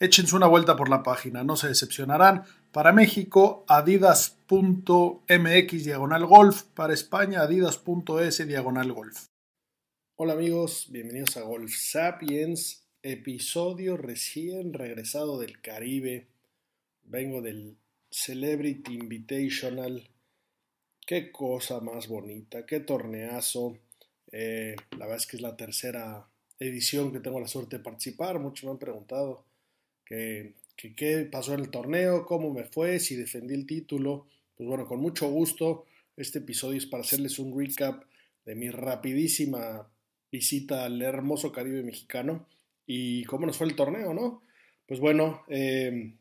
Échense una vuelta por la página, no se decepcionarán. Para México, adidas.mx diagonal golf. Para España, adidas.es diagonal golf. Hola amigos, bienvenidos a Golf Sapiens, episodio recién regresado del Caribe. Vengo del Celebrity Invitational. Qué cosa más bonita, qué torneazo. Eh, la verdad es que es la tercera edición que tengo la suerte de participar. Muchos me han preguntado qué, qué pasó en el torneo, cómo me fue, si defendí el título. Pues bueno, con mucho gusto. Este episodio es para hacerles un recap de mi rapidísima visita al hermoso Caribe mexicano y cómo nos fue el torneo, ¿no? Pues bueno, eh,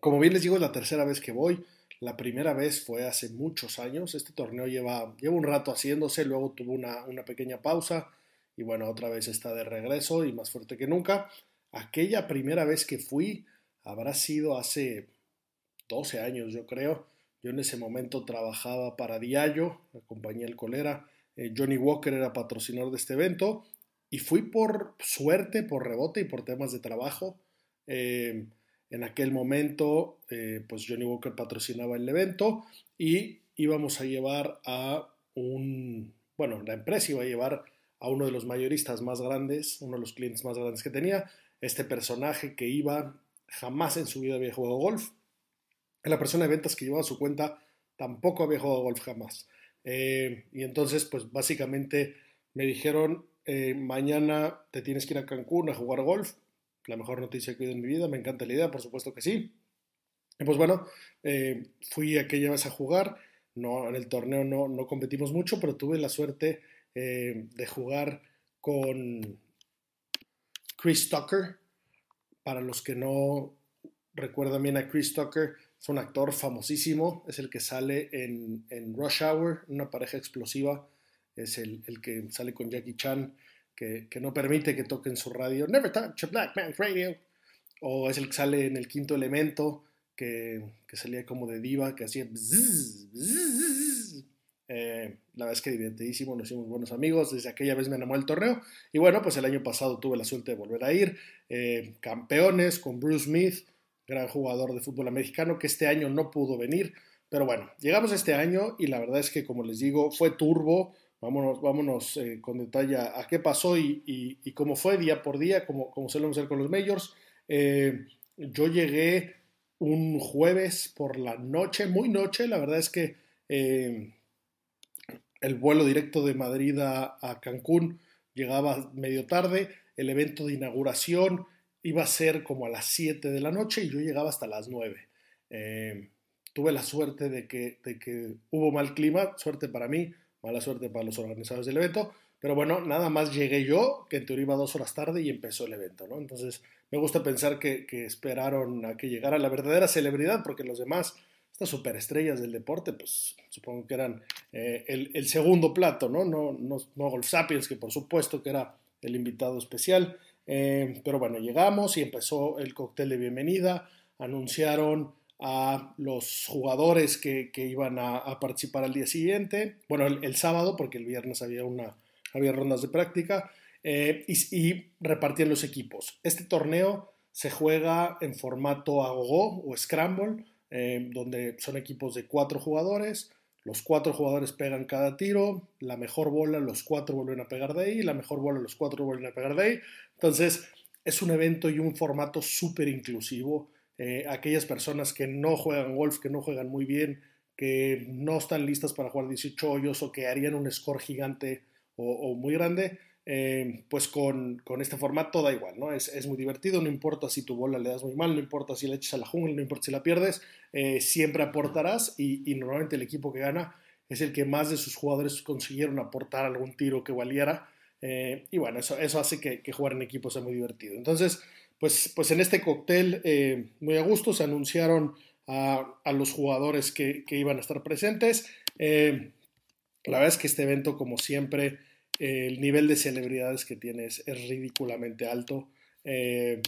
como bien les digo, es la tercera vez que voy. La primera vez fue hace muchos años. Este torneo lleva, lleva un rato haciéndose, luego tuvo una, una pequeña pausa y bueno, otra vez está de regreso y más fuerte que nunca. Aquella primera vez que fui habrá sido hace 12 años, yo creo. Yo en ese momento trabajaba para Diallo, la compañía El Colera. Eh, Johnny Walker era patrocinador de este evento y fui por suerte, por rebote y por temas de trabajo. Eh, en aquel momento, eh, pues Johnny Walker patrocinaba el evento y íbamos a llevar a un, bueno, la empresa iba a llevar a uno de los mayoristas más grandes, uno de los clientes más grandes que tenía, este personaje que iba, jamás en su vida había jugado golf. La persona de ventas que llevaba su cuenta tampoco había jugado golf jamás. Eh, y entonces, pues básicamente me dijeron, eh, mañana te tienes que ir a Cancún a jugar golf. La mejor noticia que he oído en mi vida, me encanta la idea, por supuesto que sí. Pues bueno, eh, fui aquella vez a jugar. No, en el torneo no, no competimos mucho, pero tuve la suerte de jugar con Chris Tucker. Para los que no recuerdan bien a Chris Tucker, es un actor famosísimo, es el que sale en, en Rush Hour, una pareja explosiva, es el, el que sale con Jackie Chan, que, que, no permite que toquen su radio, Never touch a black man's radio, o es el que sale en el quinto elemento, que, que salía como de diva, que hacía... eh, la verdad es que divertidísimo, nos hicimos buenos amigos, desde aquella vez me enamoró el torneo. Y bueno, pues el año pasado tuve la suerte de volver a ir, eh, campeones con Bruce Smith, gran jugador de fútbol americano que este año no pudo venir, pero bueno, llegamos este año y la verdad es que como les digo, fue turbo, vámonos, vámonos eh, con detalle a, qué pasó y, y, y, cómo fue día por día, como, como solemos hacer con los majors. Eh, yo llegué un jueves por la noche, muy noche, la verdad es que eh, el vuelo directo de Madrid a, Cancún llegaba medio tarde, el evento de inauguración iba a ser como a las 7 de la noche y yo llegaba hasta las 9. Eh, tuve la suerte de que, de que hubo mal clima, suerte para mí, mala suerte para los organizadores del evento, pero bueno, nada más llegué yo, que en teoría iba dos horas tarde y empezó el evento, ¿no? Entonces me gusta pensar que, que esperaron a que llegara la verdadera celebridad, porque los demás estas superestrellas del deporte, pues supongo que eran eh, el, segundo plato, ¿no? No, no, no Golf Sapiens, que por supuesto que era el invitado especial. Eh, pero bueno, llegamos y empezó el cóctel de bienvenida. Anunciaron a los jugadores que, que iban a, participar al día siguiente. Bueno, el, el, sábado, porque el viernes había, una, había rondas de práctica. Eh, y, y repartían los equipos. Este torneo se juega en formato agogó o scramble eh, donde son equipos de cuatro jugadores, los cuatro jugadores pegan cada tiro, la mejor bola los cuatro vuelven a pegar de ahí, la mejor bola los cuatro vuelven a pegar de ahí. Entonces es un evento y un formato súper inclusivo. Eh, aquellas personas que no juegan golf, que no juegan muy bien, que no están listas para jugar 18 hoyos o que harían un score gigante o, muy grande, eh, pues con, este formato da igual, ¿no? Es, muy divertido, no importa si tu bola le das muy mal, no importa si la echas a la jungla, no importa si la pierdes, eh, siempre aportarás y, normalmente el equipo que gana es el que más de sus jugadores consiguieron aportar algún tiro que valiera. Eh, y bueno, eso, eso hace que, jugar en equipo sea muy divertido. Entonces, pues, pues en este cóctel, muy a gusto, se anunciaron a, los jugadores que, iban a estar presentes. La verdad es que este evento, como siempre, el nivel de celebridades que tienes es ridículamente alto. Eh,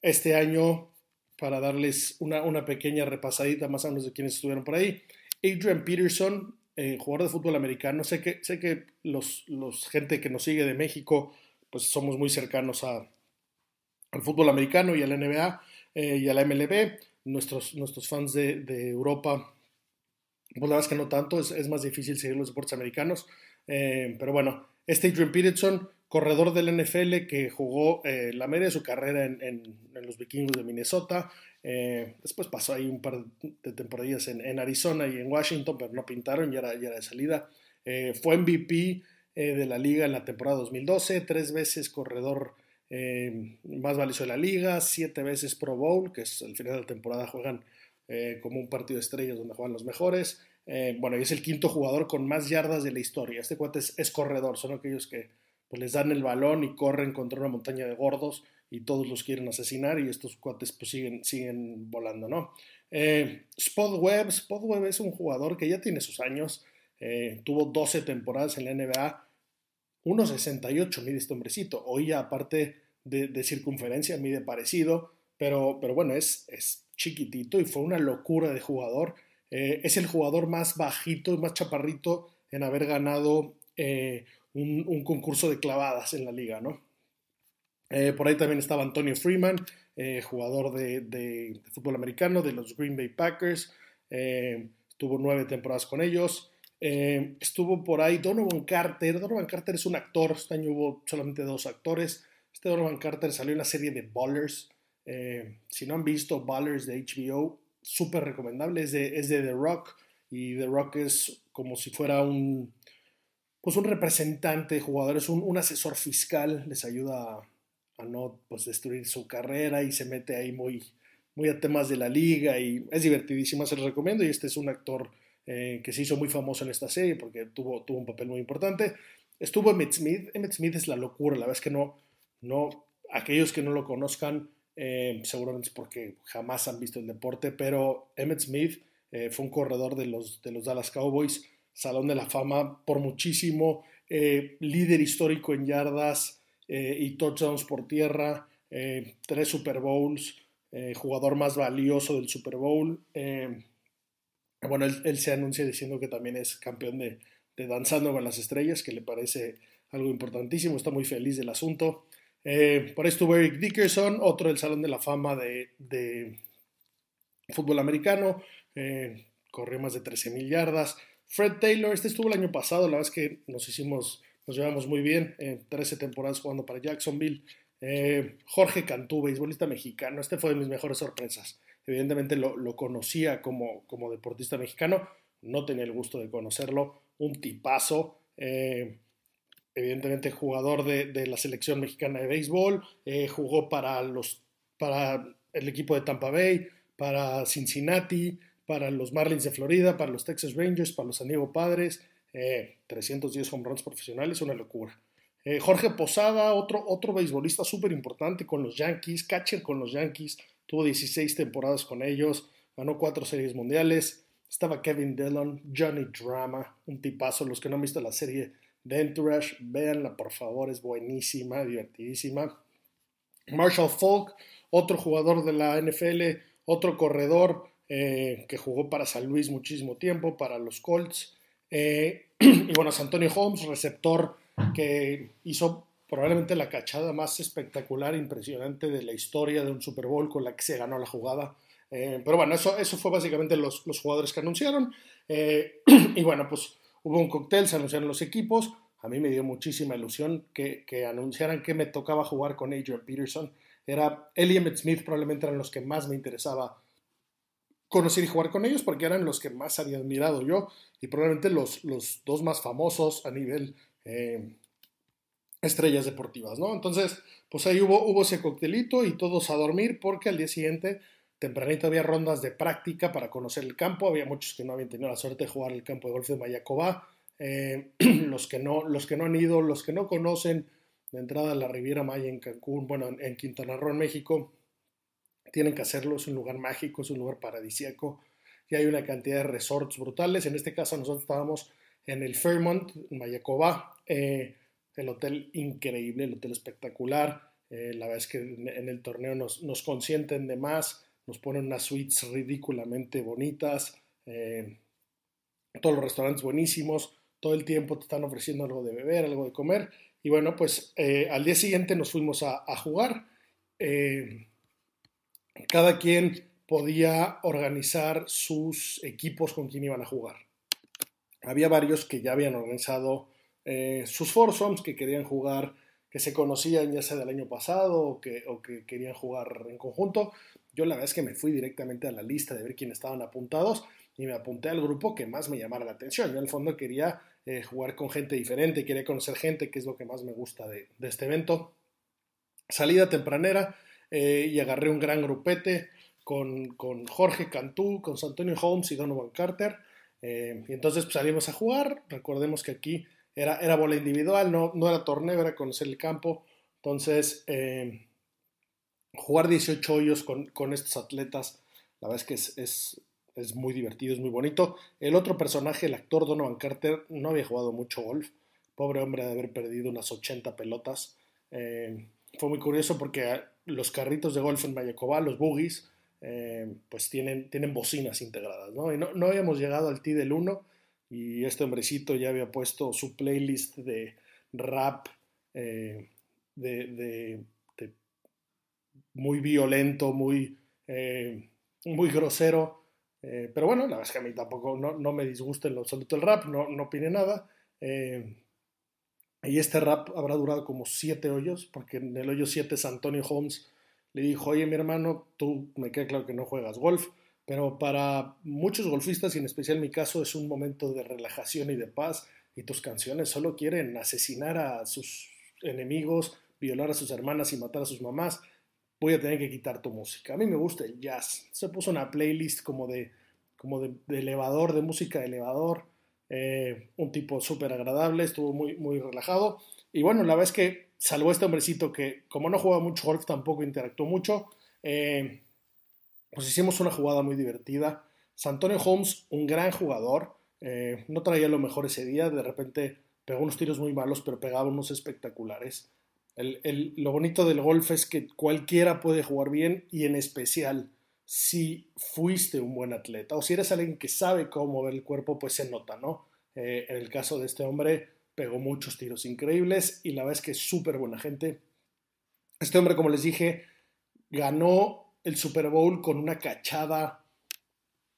este año, para darles una, pequeña repasadita más o menos de quienes estuvieron por ahí, Adrian Peterson, eh, jugador de fútbol americano, sé que, sé que los, los, gente que nos sigue de México, pues somos muy cercanos a, al fútbol americano y a la NBA y a la MLB nuestros, nuestros fans de, Europa, pues la verdad es que no tanto, es, más difícil seguir los deportes americanos. Eh, pero bueno, este Adrian Peterson, corredor del NFL que jugó eh, la media de su carrera en, los vikingos de Minnesota. Eh, después pasó ahí un par de temporadas en, Arizona y en Washington, pero no pintaron, ya era, ya de salida. fue MVP de la liga en la temporada 2012, tres veces corredor eh, más valioso de la liga, siete veces Pro Bowl, que es al final de la temporada juegan eh, como un partido de estrellas donde juegan los mejores. Eh, bueno, y es el quinto jugador con más yardas de la historia. Este cuate es, corredor, son aquellos que pues, les dan el balón y corren contra una montaña de gordos y todos los quieren asesinar y estos cuates pues, siguen, volando, ¿no? Spot Webb, Spot Webb es un jugador que ya tiene sus años, tuvo 12 temporadas en la NBA, 1.68 mide este hombrecito. Hoy aparte de, circunferencia mide parecido, pero, bueno, es chiquitito y fue una locura de jugador. Eh, es el jugador más bajito y más chaparrito en haber ganado eh, un, concurso de clavadas en la liga, ¿no? Eh, por ahí también estaba Antonio Freeman, jugador de, fútbol americano de los Green Bay Packers. tuvo nueve temporadas con ellos. Estuvo por ahí Donovan Carter. Donovan Carter es un actor. Este año hubo solamente dos actores. Este Donovan Carter salió en la serie de Ballers. Si no han visto Ballers de HBO, súper recomendable. Es de, es de The Rock. Y The Rock es como si fuera un, pues un representante de jugadores, un, un asesor fiscal. Les ayuda a, no pues, destruir su carrera y se mete ahí muy, muy a temas de la liga. Y es divertidísima, se los recomiendo. Y este es un actor eh, que se hizo muy famoso en esta serie porque tuvo, tuvo un papel muy importante. Estuvo Emmett Smith. Emmett Smith es la locura, la verdad es que no, no aquellos que no lo conozcan, eh, seguramente porque jamás han visto el deporte, pero Emmett Smith eh, fue un corredor de los, de los Dallas Cowboys, Salón de la Fama por muchísimo, líder histórico en yardas y touchdowns por tierra, tres Super Bowls, jugador más valioso del Super Bowl. Bueno, él, se anuncia diciendo que también es campeón de, Danzando con las Estrellas, que le parece algo importantísimo, está muy feliz del asunto. Eh, por ahí estuvo Eric Dickerson, otro del Salón de la Fama de, fútbol americano, eh, corrió más de 13.000 yardas. Fred Taylor, este estuvo el año pasado, la verdad es que nos hicimos, nos llevamos muy bien, 13 temporadas jugando para Jacksonville. Eh, Jorge Cantú, beisbolista mexicano, este fue de mis mejores sorpresas. Evidentemente lo, conocía como, como, deportista mexicano, no tenía el gusto de conocerlo, un tipazo, eh, evidentemente jugador de, la selección mexicana de béisbol, eh, jugó para, los, para el equipo de Tampa Bay, para Cincinnati, para los Marlins de Florida, para los Texas Rangers, para los San Diego Padres, 310 home runs profesionales, una locura. Eh, Jorge Posada, otro, otro beisbolista súper importante con los Yankees, catcher con los Yankees, tuvo 16 temporadas con ellos, ganó cuatro series mundiales. Estaba Kevin Dillon, Johnny Drama, un tipazo. Los que no han visto la serie de Entourage, véanla por favor, es buenísima, divertidísima. Marshall Falk, otro jugador de la NFL, otro corredor eh, que jugó para San Luis muchísimo tiempo, para los Colts. Eh, y bueno, Antonio Holmes, receptor que hizo probablemente la cachada más espectacular, impresionante de la historia de un Super Bowl con la que se ganó la jugada. Eh, pero bueno, eso, eso fue básicamente los, los jugadores que anunciaron. Eh, y bueno, pues hubo un cóctel, se anunciaron los equipos. A mí me dio muchísima ilusión que, anunciaran que me tocaba jugar con Adrian Peterson. Era él y Emmett Smith probablemente eran los que más me interesaba conocer y jugar con ellos porque eran los que más había admirado yo y probablemente los, los dos más famosos a nivel eh, estrellas deportivas, ¿no? Entonces, pues ahí hubo, hubo ese coctelito y todos a dormir porque al día siguiente, tempranito, había rondas de práctica para conocer el campo. Había muchos que no habían tenido la suerte de jugar el campo de golf de Mayacobá. Eh, los, que no, los que no han ido, los que no conocen de entrada a la Riviera Maya en Cancún, bueno, en Quintana Roo, en México, tienen que hacerlo. Es un lugar mágico, es un lugar paradisíaco y hay una cantidad de resorts brutales. En este caso, nosotros estábamos en el Fairmont, en Mayacobá. Eh, el hotel increíble, el hotel espectacular. Eh, la verdad es que en, el torneo nos, nos, consienten de más, nos ponen unas suites ridículamente bonitas, eh, todos los restaurantes buenísimos, todo el tiempo te están ofreciendo algo de beber, algo de comer. Y bueno, pues eh, al día siguiente nos fuimos a, a jugar. cada quien podía organizar sus equipos con quien iban a jugar. Había varios que ya habían organizado eh, sus foursomes que querían jugar, que se conocían ya sea del año pasado o que, o que querían jugar en conjunto. Yo la verdad es que me fui directamente a la lista de ver quiénes estaban apuntados y me apunté al grupo que más me llamara la atención. Yo en el fondo quería eh, jugar con gente diferente, quería conocer gente, que es lo que más me gusta de, este evento. Salida tempranera eh, y agarré un gran grupete con, con, Jorge Cantú, con Antonio Holmes y Donovan Carter. y entonces pues, salimos a jugar. Recordemos que aquí era, era bola individual, no, no era torneo, era conocer el campo. Entonces, eh, jugar 18 hoyos con, con, estos atletas, la verdad es que es, es, es, muy divertido, es muy bonito. El otro personaje, el actor Donovan Carter, no había jugado mucho golf. Pobre hombre de haber perdido unas 80 pelotas. Eh, fue muy curioso porque los carritos de golf en Mayacobá, los boogies, eh, pues tienen, tienen bocinas integradas, ¿no? Y no, no habíamos llegado al tee del 1 y este hombrecito ya había puesto su playlist de rap eh, de, muy violento, muy, eh, muy grosero. Eh, pero bueno, la verdad es que a mí tampoco no, me disgusta en lo absoluto el rap, no, no opine nada. y este rap habrá durado como siete hoyos, porque en el hoyo 7 Antonio Holmes le dijo, oye mi hermano, tú me queda claro que no juegas golf, pero para muchos golfistas, y en especial en mi caso, es un momento de relajación y de paz, y tus canciones solo quieren asesinar a sus enemigos, violar a sus hermanas y matar a sus mamás, voy a tener que quitar tu música. A mí me gusta el jazz. Se puso una playlist como de, como de, elevador, de música de elevador, eh, un tipo súper agradable, estuvo muy, muy relajado. Y bueno, la verdad es que salvo este hombrecito que como no juega mucho golf tampoco interactuó mucho. Eh, pues hicimos una jugada muy divertida. Santonio Holmes, un gran jugador, eh, no traía lo mejor ese día, de repente pegó unos tiros muy malos, pero pegaba unos espectaculares. Lo bonito del golf es que cualquiera puede jugar bien y en especial si fuiste un buen atleta o si eres alguien que sabe cómo mover el cuerpo, pues se nota, ¿no? Eh, en el caso de este hombre, pegó muchos tiros increíbles y la verdad es que es súper buena gente. Este hombre, como les dije, ganó el Super Bowl con una cachada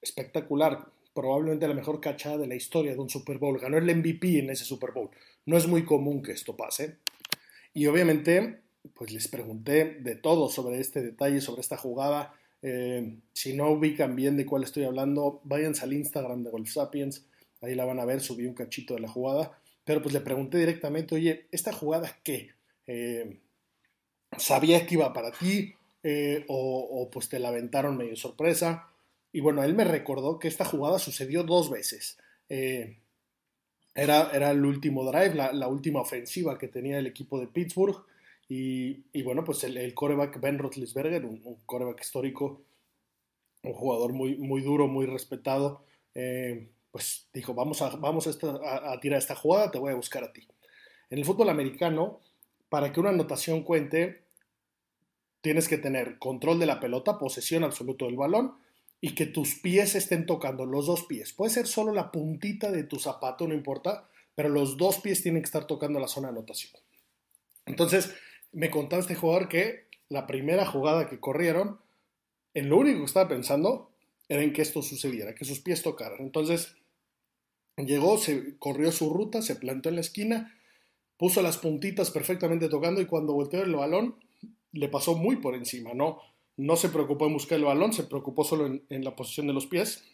espectacular, probablemente la mejor cachada de la historia de un Super Bowl. Ganó el MVP en ese Super Bowl. No es muy común que esto pase. Y obviamente, pues les pregunté de todo sobre este detalle, sobre esta jugada. Eh, si no ubican bien de cuál estoy hablando, váyanse al Instagram de Golf Sapiens. Ahí la van a ver, subí un cachito de la jugada. Pero pues le pregunté directamente, oye, ¿esta jugada qué? Eh, ¿Sabía que iba para ti? Eh, o, pues te la aventaron medio sorpresa. Y bueno, él me recordó que esta jugada sucedió dos veces. Eh, era, era, el último drive, la, última ofensiva que tenía el equipo de Pittsburgh. Y, bueno, pues el, el, coreback Ben Roethlisberger, un, un, coreback histórico, un jugador muy, muy duro, muy respetado, eh, pues dijo, vamos, a, vamos a, a, tirar esta jugada, te voy a buscar a ti. En el fútbol americano, para que una anotación cuente, tienes que tener control de la pelota, posesión absoluta del balón y que tus pies estén tocando, los dos pies. Puede ser solo la puntita de tu zapato, no importa, pero los dos pies tienen que estar tocando la zona de anotación. Entonces, me contaba este jugador que la primera jugada que corrieron, en lo único que estaba pensando era en que esto sucediera, que sus pies tocaran. Entonces, llegó, se corrió su ruta, se plantó en la esquina, puso las puntitas perfectamente tocando y cuando volteó el balón, le pasó muy por encima, ¿no? No se preocupó en buscar el balón, se preocupó solo en, la posición de los pies.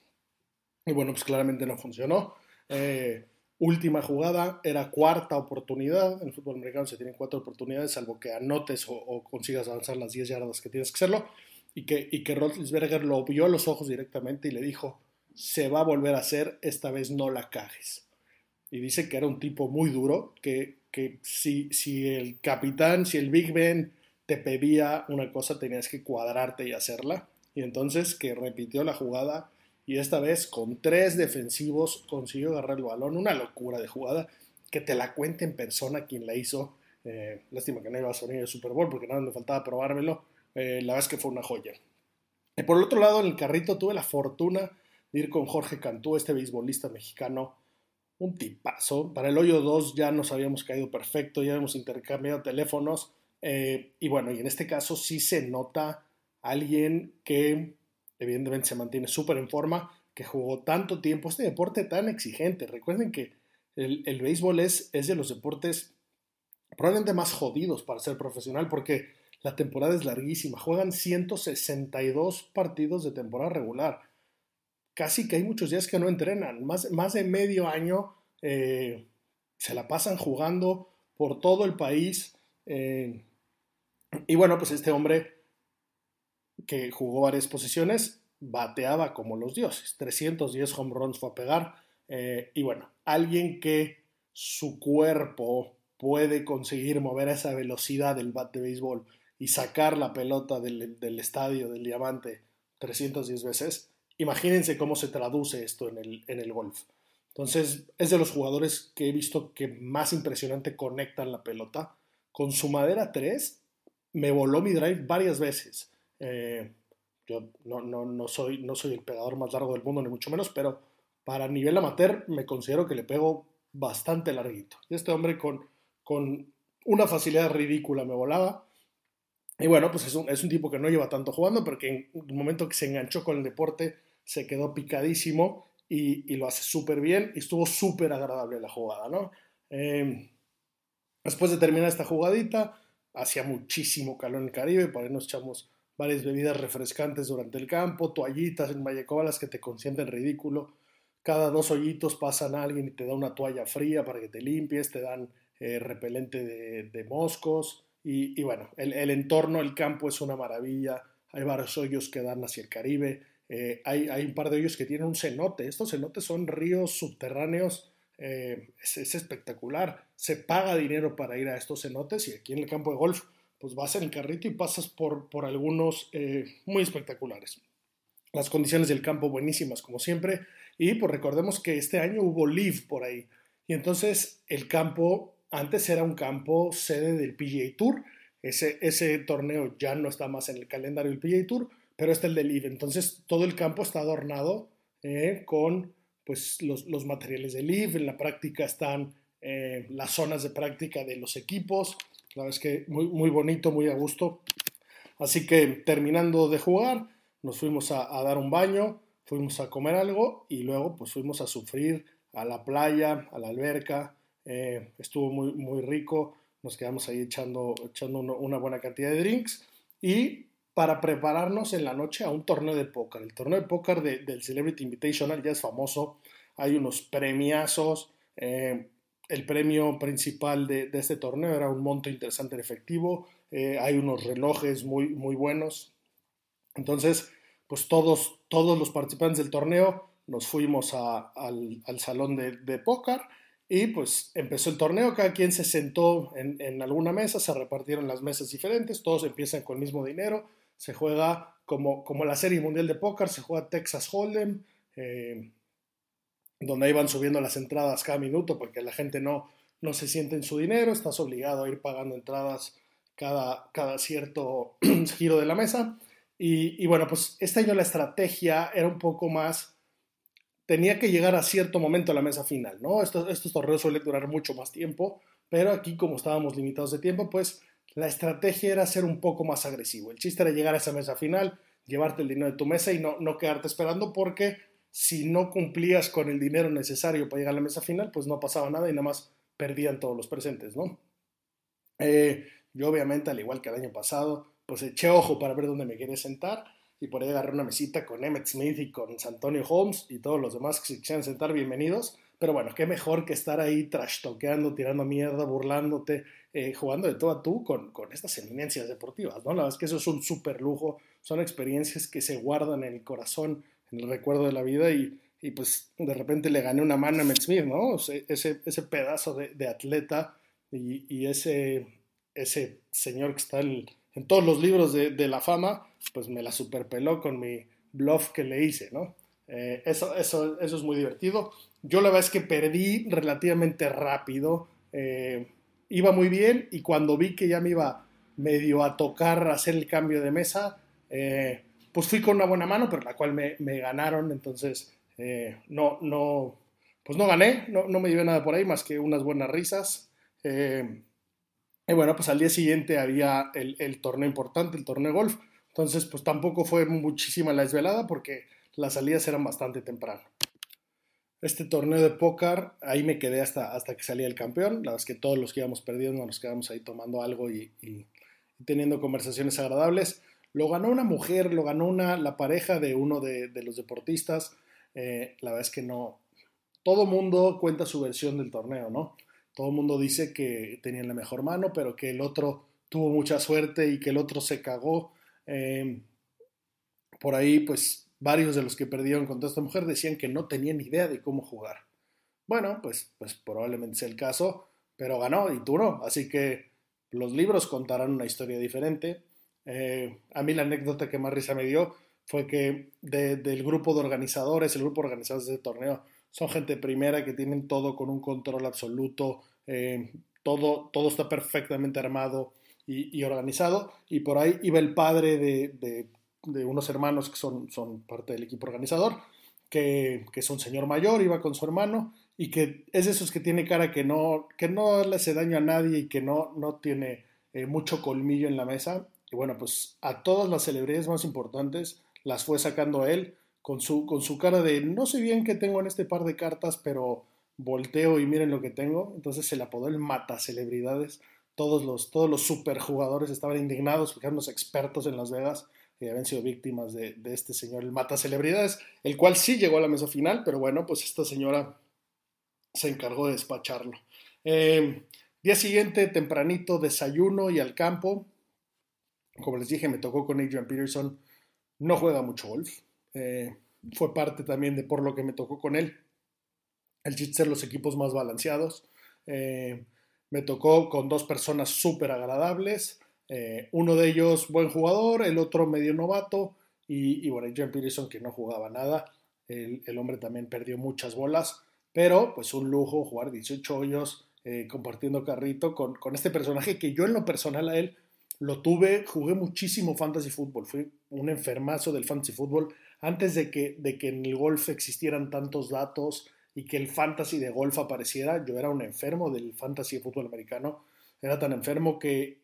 Y bueno, pues claramente no funcionó. Eh, última jugada, era cuarta oportunidad. En el fútbol americano se tienen cuatro oportunidades, salvo que anotes o, consigas avanzar las 10 yardas que tienes que hacerlo. Y que, y que lo vio a los ojos directamente y le dijo, se va a volver a hacer, esta vez no la cajes. Y dice que era un tipo muy duro, que, que si, si el capitán, si el Big Ben te pedía una cosa, tenías que cuadrarte y hacerla. Y entonces que repitió la jugada y esta vez con tres defensivos consiguió agarrar el balón. Una locura de jugada. Que te la cuente en persona quien la hizo. Eh, lástima que no iba a venir el Super Bowl porque nada me faltaba probármelo. Eh, la verdad es que fue una joya. Y por el otro lado, en el carrito tuve la fortuna de ir con Jorge Cantú, este beisbolista mexicano. Un tipazo. Para el hoyo 2 ya nos habíamos caído perfecto, ya habíamos intercambiado teléfonos. Eh, y bueno, y en este caso sí se nota alguien que evidentemente se mantiene súper en forma, que jugó tanto tiempo este deporte tan exigente. Recuerden que el, el béisbol es, es de los deportes probablemente más jodidos para ser profesional porque la temporada es larguísima. Juegan 162 partidos de temporada regular. Casi que hay muchos días que no entrenan. Más, más de medio año eh, se la pasan jugando por todo el país. Eh, y bueno, pues este hombre que jugó varias posiciones bateaba como los dioses. 310 home runs fue a pegar. Eh, y bueno, alguien que su cuerpo puede conseguir mover a esa velocidad del bat de béisbol y sacar la pelota del, estadio, del diamante, 310 veces, imagínense cómo se traduce esto en el, en el golf. Entonces, es de los jugadores que he visto que más impresionante conectan la pelota. Con su madera 3, me voló mi drive varias veces. Eh, yo no, no, no, soy, no soy el pegador más largo del mundo, ni mucho menos, pero para nivel amateur me considero que le pego bastante larguito. Y este hombre con, con una facilidad ridícula me volaba. Y bueno, pues es un, es un tipo que no lleva tanto jugando, pero que en el momento que se enganchó con el deporte se quedó picadísimo y, y lo hace súper bien y estuvo súper agradable la jugada, ¿no? Eh, después de terminar esta jugadita, hacía muchísimo calor en el Caribe, para ahí nos echamos varias bebidas refrescantes durante el campo, toallitas en las que te consienten ridículo. Cada dos hoyitos pasan alguien y te da una toalla fría para que te limpies, te dan eh, repelente de, moscos. Y, bueno, el, entorno, el campo es una maravilla. Hay varios hoyos que dan hacia el Caribe. Eh, hay, hay, un par de hoyos que tienen un cenote. Estos cenotes son ríos subterráneos eh, es, espectacular. Se paga dinero para ir a estos cenotes y aquí en el campo de golf, pues vas en el carrito y pasas por, por algunos eh, muy espectaculares. Las condiciones del campo buenísimas, como siempre. Y pues recordemos que este año hubo Live por ahí. Y entonces el campo, antes era un campo sede del PGA Tour. Ese, ese torneo ya no está más en el calendario del PGA Tour, pero está el de Live. Entonces todo el campo está adornado eh, con pues los, materiales de Live, en la práctica están eh, las zonas de práctica de los equipos, la verdad es que muy, muy bonito, muy a gusto. Así que terminando de jugar, nos fuimos a, dar un baño, fuimos a comer algo y luego pues fuimos a sufrir a la playa, a la alberca, eh, estuvo muy, muy rico, nos quedamos ahí echando, echando una buena cantidad de drinks y para prepararnos en la noche a un torneo de póker. El torneo de póker del Celebrity Invitational ya es famoso, hay unos premiazos. Eh, el premio principal de, este torneo era un monto interesante en efectivo, eh, hay unos relojes muy, muy buenos. Entonces, pues todos, todos los participantes del torneo nos fuimos al, salón de, póker y pues empezó el torneo, cada quien se sentó en, en alguna mesa, se repartieron las mesas diferentes, todos empiezan con el mismo dinero, se juega como, como la Serie Mundial de Póker, se juega Texas Hold'em, eh, donde ahí van subiendo las entradas cada minuto porque la gente no, no se siente en su dinero, estás obligado a ir pagando entradas cada, cada cierto giro de la mesa. Y, bueno, pues este año la estrategia era un poco más, tenía que llegar a cierto momento a la mesa final, ¿no? Estos, estos torneos suelen durar mucho más tiempo, pero aquí como estábamos limitados de tiempo, pues la estrategia era ser un poco más agresivo. El chiste era llegar a esa mesa final, llevarte el dinero de tu mesa y no, no quedarte esperando porque si no cumplías con el dinero necesario para llegar a la mesa final, pues no pasaba nada y nada más perdían todos los presentes, ¿no? Eh, yo obviamente, al igual que el año pasado, pues eché ojo para ver dónde me quería sentar y por ahí agarré una mesita con Emmett Smith y con Antonio Holmes y todos los demás que se quisieran sentar bienvenidos. Pero bueno, qué mejor que estar ahí trash-toqueando, tirando mierda, burlándote, eh, jugando de todo a tú con, con, estas eminencias deportivas, ¿no? La verdad es que eso es un súper lujo, son experiencias que se guardan en el corazón, en el recuerdo de la vida y, y pues de repente le gané una mano a Emmett Smith, ¿no? ese, ese pedazo de, de atleta y, y, ese, ese señor que está en, en todos los libros de, de, la fama, pues me la superpeló con mi bluff que le hice, ¿no? Eh, eso, eso, eso es muy divertido. Yo la verdad es que perdí relativamente rápido. Eh, iba muy bien y cuando vi que ya me iba medio a tocar hacer el cambio de mesa, eh, pues fui con una buena mano, pero la cual me, ganaron. Entonces, eh, no, no, pues no gané, no, no, me llevé nada por ahí más que unas buenas risas. Y bueno, pues al día siguiente había el, el torneo importante, el torneo golf. Entonces, pues tampoco fue muchísima la desvelada porque las salidas eran bastante temprano este torneo de póker, ahí me quedé hasta, hasta que salía el campeón. La verdad es que todos los que íbamos perdiendo nos quedamos ahí tomando algo y, y, teniendo conversaciones agradables. Lo ganó una mujer, lo ganó una, la pareja de uno de, de los deportistas. Eh, la verdad es que no. Todo mundo cuenta su versión del torneo, ¿no? Todo mundo dice que tenían la mejor mano, pero que el otro tuvo mucha suerte y que el otro se cagó. Eh, por ahí, pues varios de los que perdieron contra esta mujer decían que no tenían idea de cómo jugar. Bueno, pues, pues probablemente sea el caso, pero ganó y tú no. Así que los libros contarán una historia diferente. Eh, a mí la anécdota que más risa me dio fue que de, del grupo de organizadores, el grupo organizador de este torneo, son gente primera que tienen todo con un control absoluto, eh, todo, todo está perfectamente armado y, organizado. Y por ahí iba el padre de de unos hermanos que son, son parte del equipo organizador, que, que, es un señor mayor, iba con su hermano, y que es de esos que tiene cara que no, que no le hace daño a nadie y que no, no tiene eh, mucho colmillo en la mesa. Y bueno, pues a todas las celebridades más importantes las fue sacando él con su, con su cara de no sé bien qué tengo en este par de cartas, pero volteo y miren lo que tengo. Entonces se le apodó el mata celebridades. Todos los, todos los superjugadores estaban indignados, fijándose expertos en Las Vegas que habían sido víctimas de, de, este señor, el Mata Celebridades, el cual sí llegó a la mesa final, pero bueno, pues esta señora se encargó de despacharlo. Eh, día siguiente, tempranito, desayuno y al campo. Como les dije, me tocó con Adrian Peterson. No juega mucho golf. Eh, fue parte también de por lo que me tocó con él. El chiste ser los equipos más balanceados. Eh, me tocó con dos personas súper agradables. Eh, uno de ellos buen jugador, el otro medio novato y, y bueno, John Peterson que no jugaba nada. El, hombre también perdió muchas bolas, pero pues un lujo jugar 18 hoyos eh, compartiendo carrito con, con, este personaje que yo en lo personal a él lo tuve, jugué muchísimo fantasy fútbol, fui un enfermazo del fantasy fútbol antes de que, de que en el golf existieran tantos datos y que el fantasy de golf apareciera, yo era un enfermo del fantasy de fútbol americano, era tan enfermo que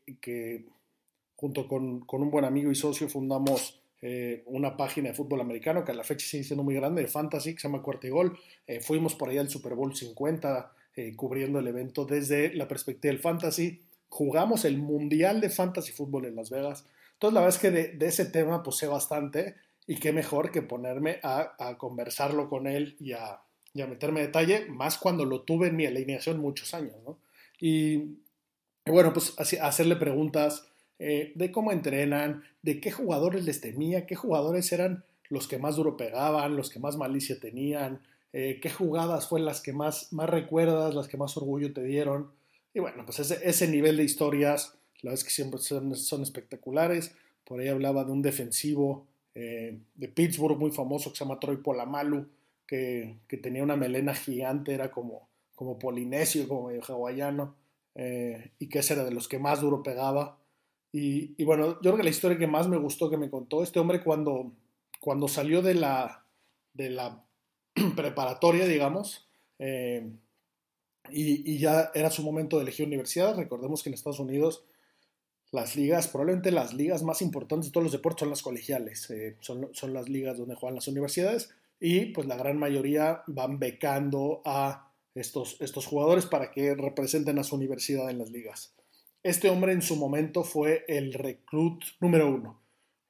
junto con, con, un buen amigo y socio, fundamos eh, una página de fútbol americano que a la fecha sigue siendo muy grande, de fantasy, que se llama Cuarta y Gol. Eh, fuimos por allá al Super Bowl 50, eh, cubriendo el evento desde la perspectiva del fantasy. Jugamos el Mundial de Fantasy Fútbol en Las Vegas. Entonces, la verdad es que de, ese tema pues bastante y qué mejor que ponerme a, conversarlo con él y a, meterme detalle, más cuando lo tuve en mi alineación muchos años, ¿no? Y, bueno, pues hacerle preguntas eh, de cómo entrenan, de qué jugadores les temía, qué jugadores eran los que más duro pegaban, los que más malicia tenían, eh, qué jugadas fueron las que más, más recuerdas, las que más orgullo te dieron. Y bueno, pues ese, ese nivel de historias, la verdad es que siempre son, son espectaculares. Por ahí hablaba de un defensivo eh, de Pittsburgh muy famoso que se llama Troy Polamalu, que, que tenía una melena gigante, era como, como polinesio, como medio hawaiano, y que ese era de los que más duro pegaba. Y, bueno, yo creo que la historia que más me gustó que me contó este hombre cuando, cuando salió de la, de la preparatoria, digamos, eh, y, y, ya era su momento de elegir universidad. Recordemos que en Estados Unidos las ligas, probablemente las ligas más importantes de todos los deportes son las colegiales, eh, son, son las ligas donde juegan las universidades y pues la gran mayoría van becando a estos, estos jugadores para que representen a su universidad en las ligas. Este hombre en su momento fue el reclut número uno.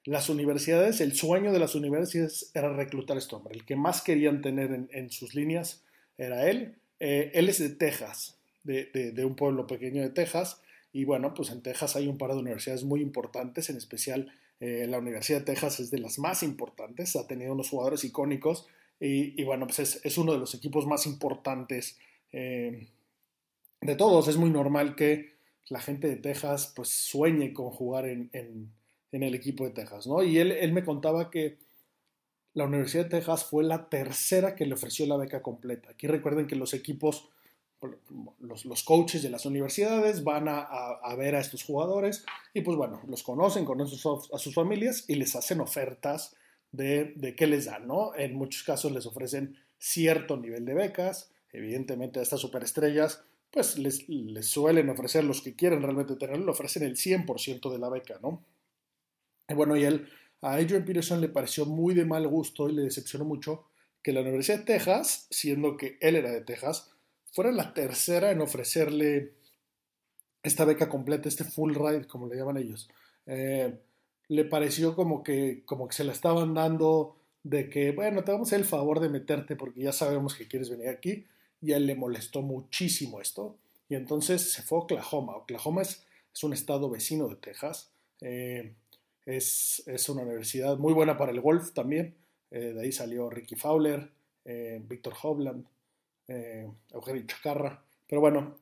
Las universidades, el sueño de las universidades era reclutar a este hombre. El que más querían tener en, sus líneas era él. Eh, él es de Texas, de, un pueblo pequeño de Texas. Y bueno, pues en Texas hay un par de universidades muy importantes, en especial eh, la Universidad de Texas es de las más importantes, ha tenido unos jugadores icónicos y, bueno, pues es, uno de los equipos más importantes eh, de todos. Es muy normal que la gente de Texas pues sueñe con jugar en, el equipo de Texas, ¿no? Y él, él me contaba que la Universidad de Texas fue la tercera que le ofreció la beca completa. Aquí recuerden que los equipos, los, coaches de las universidades van a, ver a estos jugadores y pues bueno, los conocen, conocen a sus familias y les hacen ofertas de, de qué les dan, ¿no? En muchos casos les ofrecen cierto nivel de becas, evidentemente a estas superestrellas pues les, suelen ofrecer los que quieren realmente tenerlo, le ofrecen el 100% de la beca, ¿no? Y bueno, y él, a Adrian Peterson le pareció muy de mal gusto y le decepcionó mucho que la Universidad de Texas, siendo que él era de Texas, fuera la tercera en ofrecerle esta beca completa, este full ride, como le llaman ellos. Eh, le pareció como que, como que se la estaban dando de que, bueno, te vamos a el favor de meterte porque ya sabemos que quieres venir aquí y a él le molestó muchísimo esto. Y entonces se fue a Oklahoma. Oklahoma es, un estado vecino de Texas. Eh, es, es, una universidad muy buena para el golf también. Eh, de ahí salió Ricky Fowler, eh, Víctor Hovland, Eugenio Chacarra. Pero bueno,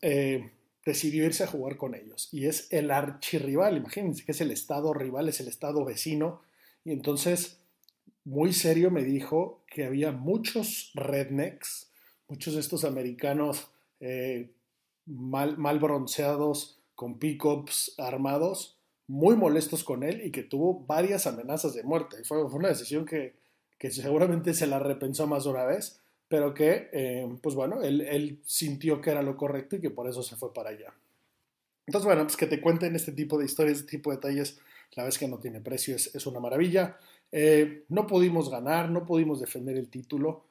decidió irse a jugar con ellos. Y es el archirrival, imagínense que es el estado rival, es el estado vecino. Y entonces, muy serio me dijo que había muchos rednecks muchos de estos americanos eh, mal, mal, bronceados, con pickups armados, muy molestos con él y que tuvo varias amenazas de muerte. Fue, una decisión que, seguramente se la repensó más de una vez, pero que, eh, pues bueno, él, sintió que era lo correcto y que por eso se fue para allá. Entonces, bueno, pues que te cuenten este tipo de historias, este tipo de detalles, la vez que no tiene precio, es, una maravilla. Eh, no pudimos ganar, no pudimos defender el título.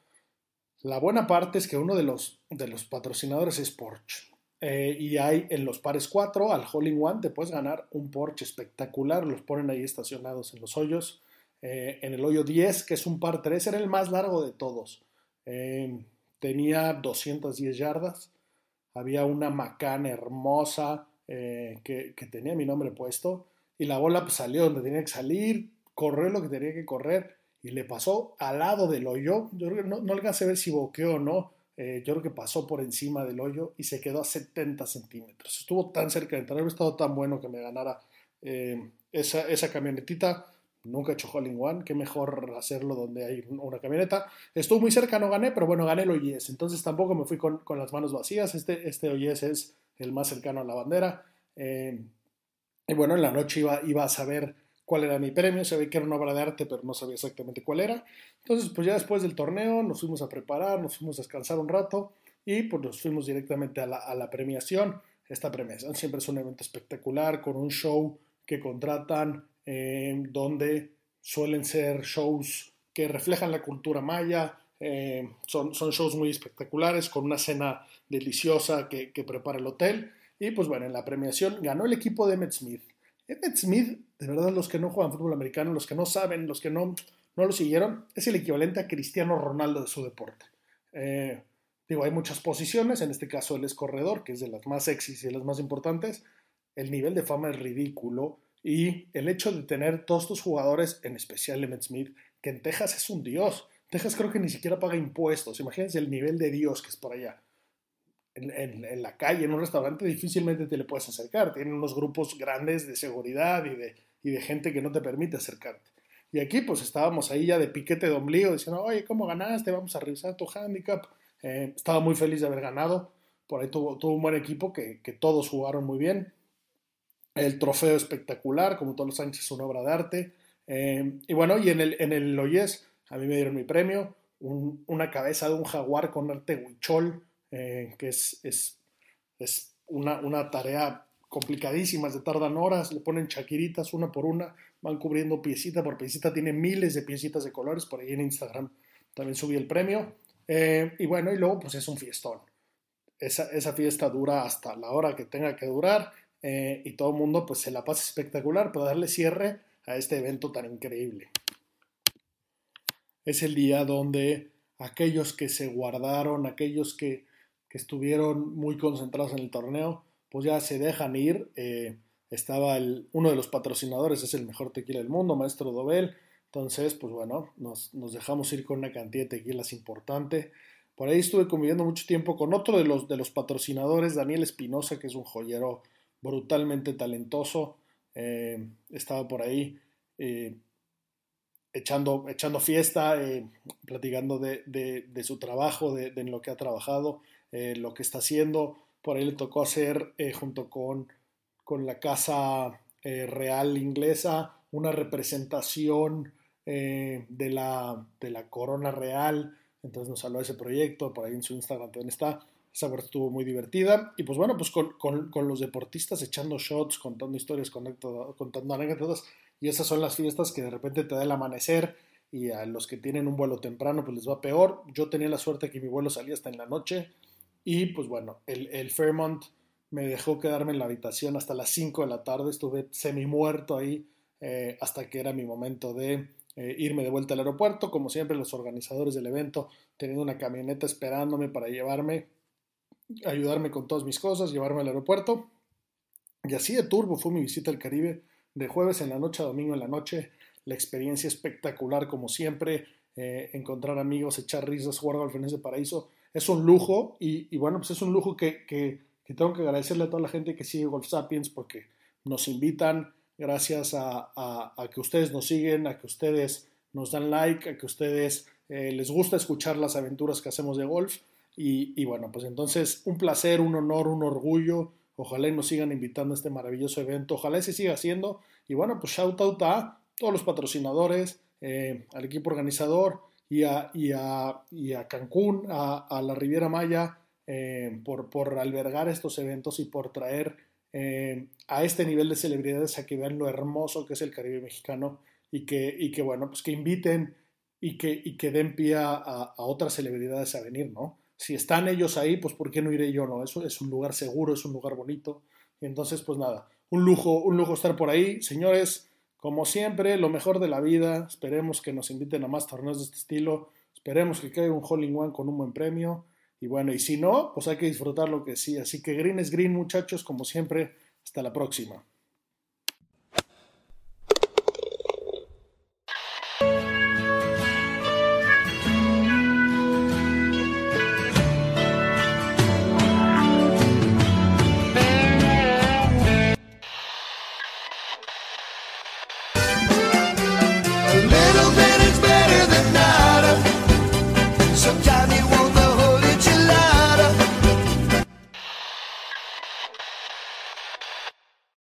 La buena parte es que uno de los, de los patrocinadores es Porsche. Eh, y hay en los pares 4, al Hole One, te puedes ganar un Porsche espectacular. Los ponen ahí estacionados en los hoyos. Eh, en el hoyo 10, que es un par 3, era el más largo de todos. Eh, tenía 210 yardas. Había una macana hermosa que, que, tenía mi nombre puesto. Y la bola pues, salió donde tenía que salir, corrió lo que tenía que correr y le pasó al lado del hoyo. Yo no, no alcancé a ver si boqueó o no. Eh, yo creo que pasó por encima del hoyo y se quedó a 70 centímetros. Estuvo tan cerca de entrar, había estado tan bueno que me ganara eh, esa, esa, camionetita. Nunca he hecho One, qué mejor hacerlo donde hay una camioneta. Estuvo muy cerca, no gané, pero bueno, gané el OIS. Entonces tampoco me fui con, con las manos vacías. Este, este OIS es el más cercano a la bandera. Eh, y bueno, en la noche iba, iba a saber cuál era mi premio, ve que era una obra de arte, pero no sabía exactamente cuál era. Entonces, pues ya después del torneo nos fuimos a preparar, nos fuimos a descansar un rato y pues nos fuimos directamente a la, premiación. Esta premiación siempre es un evento espectacular con un show que contratan eh, donde suelen ser shows que reflejan la cultura maya, son, son, shows muy espectaculares con una cena deliciosa que, que prepara el hotel. Y pues bueno, en la premiación ganó el equipo de Emmett Smith. Emmett Smith, de verdad, los que no juegan fútbol americano, los que no saben, los que no, no lo siguieron, es el equivalente a Cristiano Ronaldo de su deporte. Eh, digo, hay muchas posiciones, en este caso él es corredor, que es de las más sexys y de las más importantes. El nivel de fama es ridículo y el hecho de tener todos estos jugadores, en especial Emmett Smith, que en Texas es un dios. Texas creo que ni siquiera paga impuestos. Imagínense el nivel de dios que es por allá en, la calle, en un restaurante, difícilmente te le puedes acercar. Tienen unos grupos grandes de seguridad y de, y de gente que no te permite acercarte. Y aquí pues estábamos ahí ya de piquete de ombligo diciendo, oye, ¿cómo ganaste? Vamos a revisar tu handicap. Eh, estaba muy feliz de haber ganado. Por ahí tuvo, tuvo un buen equipo que, que, todos jugaron muy bien. El trofeo espectacular, como todos los Sánchez, una obra de arte. Eh, y bueno, y en el, en el Loyes, a mí me dieron mi premio, una cabeza de un jaguar con arte huichol, eh, que es, es, es una, una, tarea complicadísima, se tardan horas, le ponen chaquiritas una por una, van cubriendo piecita por piecita, tiene miles de piecitas de colores, por ahí en Instagram también subí el premio, eh, y bueno, y luego pues es un fiestón. Esa, esa, fiesta dura hasta la hora que tenga que durar, eh, y todo el mundo pues se la pasa espectacular para darle cierre a este evento tan increíble. Es el día donde aquellos que se guardaron, aquellos que, estuvieron muy concentrados en el torneo, pues ya se dejan ir. Eh, estaba uno de los patrocinadores, es el mejor tequila del mundo, Maestro Dobel. Entonces, pues bueno, nos, dejamos ir con una cantidad de tequilas importante. Por ahí estuve conviviendo mucho tiempo con otro de los, patrocinadores, Daniel Espinosa, que es un joyero brutalmente talentoso. Eh, estaba por ahí eh, echando, fiesta, platicando de, su trabajo, de, de, lo que ha trabajado, lo que está haciendo. Por ahí le tocó hacer, junto con, con la Casa Real Inglesa, una representación de, la, de la corona real entonces nos habló de ese proyecto, por ahí en su Instagram también está. Esa parte estuvo muy divertida. Y pues bueno, pues con, con, con los deportistas echando shots, contando historias, contando, contando anécdotas. Y esas son las fiestas que de repente te da el amanecer y a los que tienen un vuelo temprano pues les va peor. Yo tenía la suerte que mi vuelo salía hasta en la noche y pues bueno, el, el Fairmont me dejó quedarme en la habitación hasta las 5 de la tarde, estuve semi muerto ahí eh, hasta que era mi momento de eh, irme de vuelta al aeropuerto. Como siempre, los organizadores del evento teniendo una camioneta esperándome para llevarme, ayudarme con todas mis cosas, llevarme al aeropuerto. Y así de turbo fue mi visita al Caribe, de jueves en la noche a domingo en la noche. La experiencia espectacular, como siempre. Eh, encontrar amigos, echar risas, jugar golf en ese paraíso. Es un lujo y, bueno, pues es un lujo que, tengo que agradecerle a toda la gente que sigue Golf Sapiens porque nos invitan, gracias a, que ustedes nos siguen, a que ustedes nos dan like, a que ustedes eh, les gusta escuchar las aventuras que hacemos de golf. Y, bueno, pues entonces un placer, un honor, un orgullo. Ojalá y nos sigan invitando a este maravilloso evento. Ojalá se siga haciendo. Y bueno, pues shout out a todos los patrocinadores, eh, al equipo organizador y a, y a, Cancún, a, la Riviera Maya, eh, por, por albergar estos eventos y por traer eh, a este nivel de celebridades a que vean lo hermoso que es el Caribe mexicano y que, y que bueno, pues que inviten y que, y que den pie a, otras celebridades a venir, ¿no? Si están ellos ahí, pues ¿por qué no iré yo, no? Eso es un lugar seguro, es un lugar bonito. Y entonces, pues nada, un lujo, un lujo estar por ahí. Señores, como siempre, lo mejor de la vida. Esperemos que nos inviten a más torneos de este estilo. Esperemos que caiga un Hole in One con un buen premio. Y bueno, y si no, pues hay que disfrutar lo que sí. Así que green es green, muchachos, como siempre. Hasta la próxima.